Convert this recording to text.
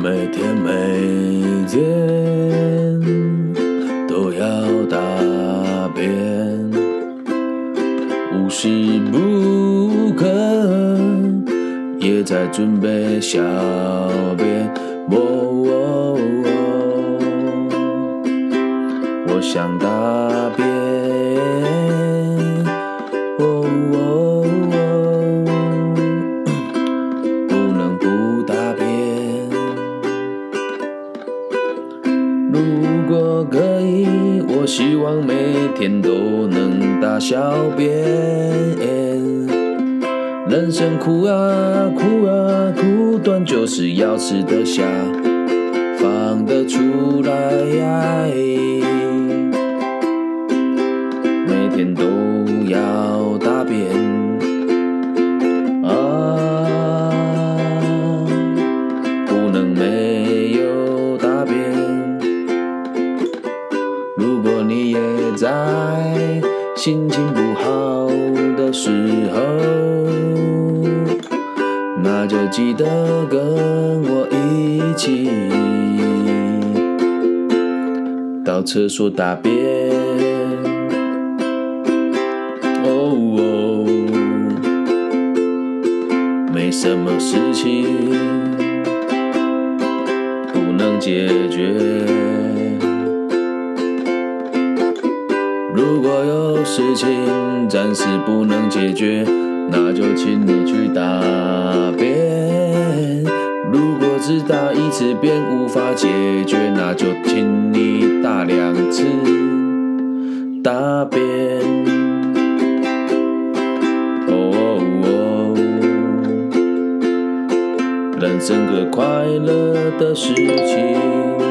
每天每天都要大便，无时不刻也在准备小便。我想大便。如果可以，我希望每天都能大小便。人生苦啊苦啊苦短，就是要吃得下，放得出来。每天都要大便在心情不好的时候，那就记得跟我一起到厕所大便。哦哦，没什么事情不能解决。如果有事情暂时不能解决，那就请你去大便。如果只大一次便无法解决，那就请你大两次大便。哦哦哦，人生个快乐的事情。